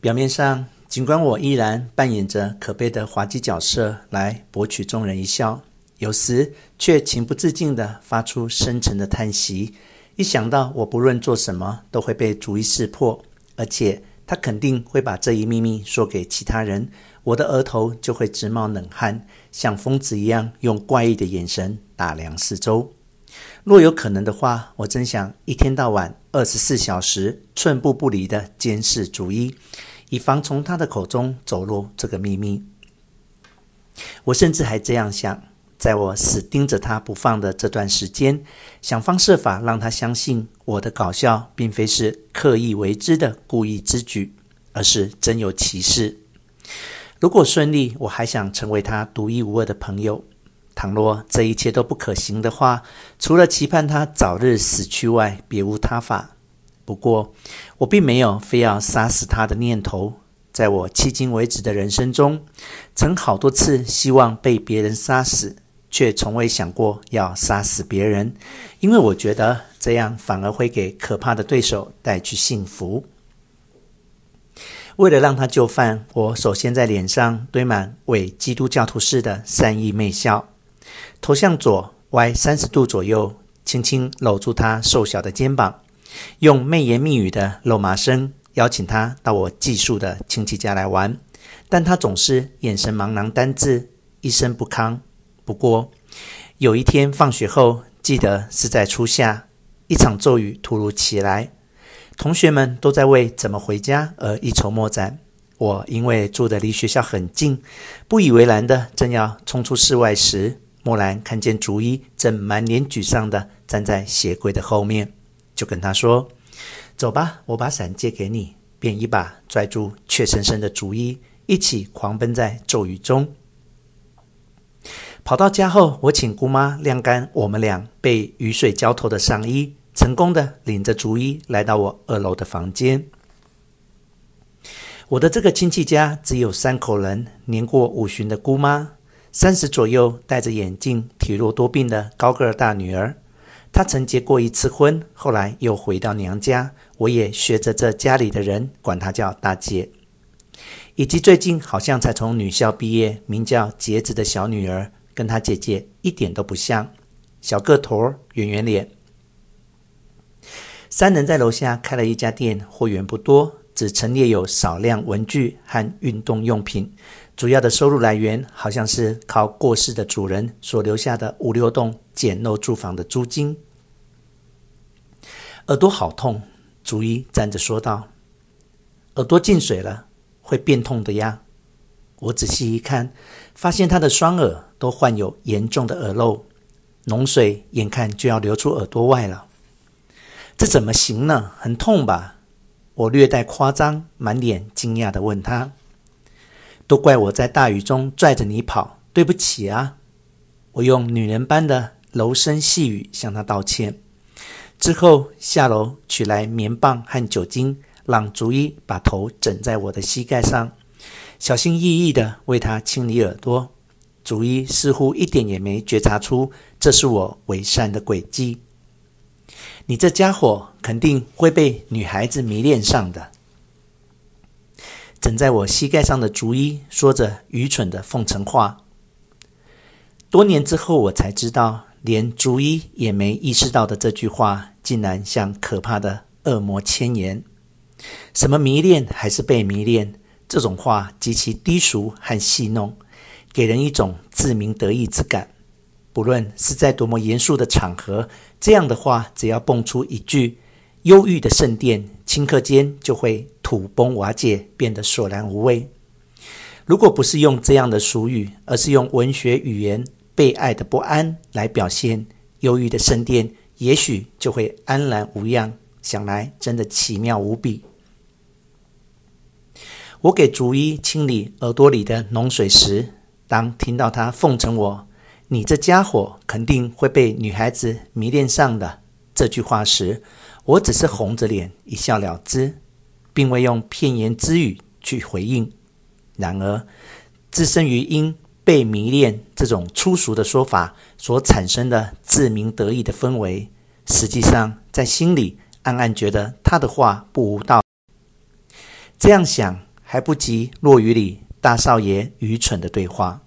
表面上，尽管我依然扮演着可悲的滑稽角色来博取众人一笑，有时却情不自禁地发出深沉的叹息。一想到我不论做什么都会被逐一识破，而且他肯定会把这一秘密说给其他人，我的额头就会直冒冷汗，像疯子一样用怪异的眼神打量四周。若有可能的话，我真想一天到晚、二十四小时、寸步不离地监视逐一。以防从他的口中走漏这个秘密。我甚至还这样想：在我死盯着他不放的这段时间，想方设法让他相信我的搞笑并非是刻意为之的故意之举，而是真有其事。如果顺利，我还想成为他独一无二的朋友。倘若这一切都不可行的话，除了期盼他早日死去外，别无他法。不过，我并没有非要杀死他的念头。在我迄今为止的人生中，曾好多次希望被别人杀死，却从未想过要杀死别人，因为我觉得这样反而会给可怕的对手带去幸福。为了让他就范，我首先在脸上堆满伪基督教徒式的善意媚笑，头向左歪三十度左右，轻轻搂住他瘦小的肩膀。用媚言蜜语的肉麻声邀请他到我寄宿的亲戚家来玩，但他总是眼神茫然，单字一声不吭。不过有一天放学后，记得是在初夏，一场骤雨突如其来，同学们都在为怎么回家而一筹莫展。我因为住得离学校很近，不以为然的正要冲出室外时，木兰看见竹一正满脸沮丧的站在鞋柜的后面。就跟他说：“走吧，我把伞借给你。”便一把拽住怯生生的竹一，一起狂奔在骤雨中。跑到家后，我请姑妈晾干我们俩被雨水浇透的上衣，成功的领着竹一来到我二楼的房间。我的这个亲戚家只有三口人：年过五旬的姑妈，三十左右戴着眼镜、体弱多病的高个儿大女儿。她曾结过一次婚，后来又回到娘家。我也学着这家里的人管她叫大姐，以及最近好像才从女校毕业，名叫洁子的小女儿，跟她姐姐一点都不像，小个头，圆圆脸。三人在楼下开了一家店，货源不多，只陈列有少量文具和运动用品。主要的收入来源好像是靠过世的主人所留下的五六栋简陋住房的租金。耳朵好痛，逐一站着说道：“耳朵进水了，会变痛的呀。”我仔细一看，发现他的双耳都患有严重的耳漏，脓水眼看就要流出耳朵外了。这怎么行呢？很痛吧？我略带夸张，满脸惊讶地问他。都怪我在大雨中拽着你跑，对不起啊！我用女人般的柔声细语向他道歉，之后下楼取来棉棒和酒精，让逐一把头枕在我的膝盖上，小心翼翼地为他清理耳朵。逐一似乎一点也没觉察出这是我伪善的诡计。你这家伙肯定会被女孩子迷恋上的。枕在我膝盖上的竹一说着愚蠢的奉承话。多年之后，我才知道，连竹一也没意识到的这句话，竟然像可怕的恶魔千言。什么迷恋还是被迷恋？这种话极其低俗和戏弄，给人一种自鸣得意之感。不论是在多么严肃的场合，这样的话只要蹦出一句，忧郁的圣殿，顷刻间就会。土崩瓦解，变得索然无味。如果不是用这样的俗语，而是用文学语言“被爱的不安”来表现忧郁的圣殿，也许就会安然无恙。想来真的奇妙无比。我给逐一清理耳朵里的脓水时，当听到他奉承我“你这家伙肯定会被女孩子迷恋上的”这句话时，我只是红着脸一笑了之，并未用片言之语去回应。然而置身于因被迷恋这种粗俗的说法所产生的自鸣得意的氛围，实际上在心里暗暗觉得他的话不无道理。这样想还不及落雨里大少爷愚蠢的对话，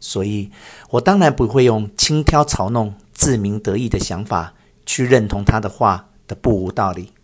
所以我当然不会用轻佻嘲弄自鸣得意的想法。去认同他的话的不无道理。